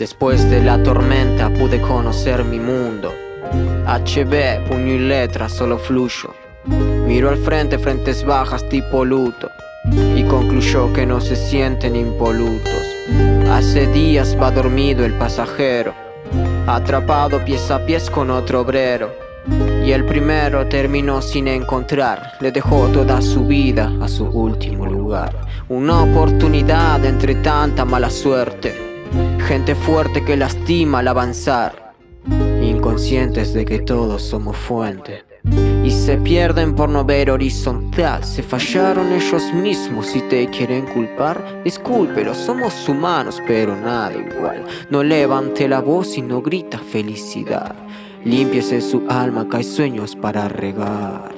Después de la tormenta pude conocer mi mundo. HB, puño y letra, solo fluyo. Miro al frente, frentes bajas tipo luto. Y concluyó que no se sienten impolutos. Hace días va dormido el pasajero, atrapado pies a pies con otro obrero. Y el primero terminó sin encontrar, le dejó toda su vida a su último lugar. Una oportunidad entre tanta mala suerte, gente fuerte que lastima al avanzar, inconscientes de que todos somos fuente. Y se pierden por no ver horizontal, se fallaron ellos mismos si te quieren culpar. Discúlpelo, somos humanos, pero nada igual. No levante la voz y no grita felicidad. Límpiese su alma, que hay sueños para regar.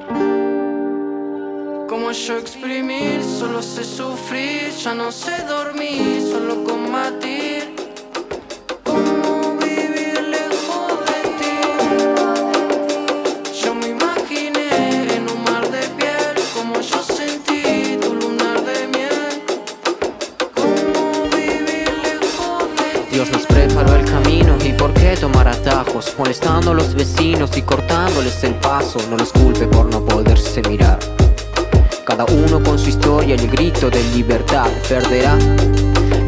Como yo exprimir, solo sé sufrir, ya no sé dormir, solo combatir. Dios nos preparó el camino y por qué tomar atajos, molestando a los vecinos y cortándoles el paso. No los culpe por no poderse mirar. Cada uno con su historia y el grito de libertad perderá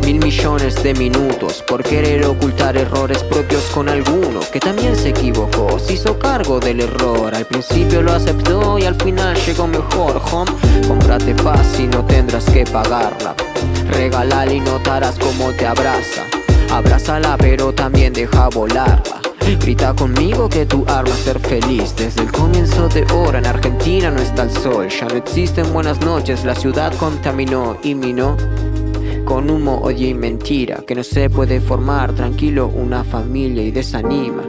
mil millones de minutos por querer ocultar errores propios con alguno que también se equivocó, se hizo cargo del error, al principio lo aceptó y al final llegó mejor, home, cómprate paz y no tendrás que pagarla, regalala y notarás cómo te abraza, abrázala pero también deja volarla. Grita conmigo que tu arma es ser feliz. Desde el comienzo de hora en Argentina no está el sol. Ya no existen buenas noches, la ciudad contaminó y minó con humo, odio y mentira, que no se puede formar tranquilo una familia y desanima.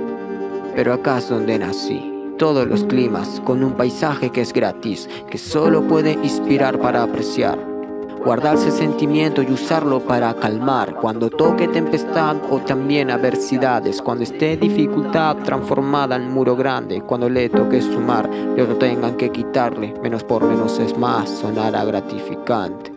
Pero acá es donde nací, todos los climas, con un paisaje que es gratis, que solo puede inspirar para apreciar. Guardarse sentimiento y usarlo para calmar cuando toque tempestad o también adversidades, cuando esté dificultad transformada en muro grande, cuando le toque sumar y otro tengan que quitarle, menos por menos es más, sonará gratificante.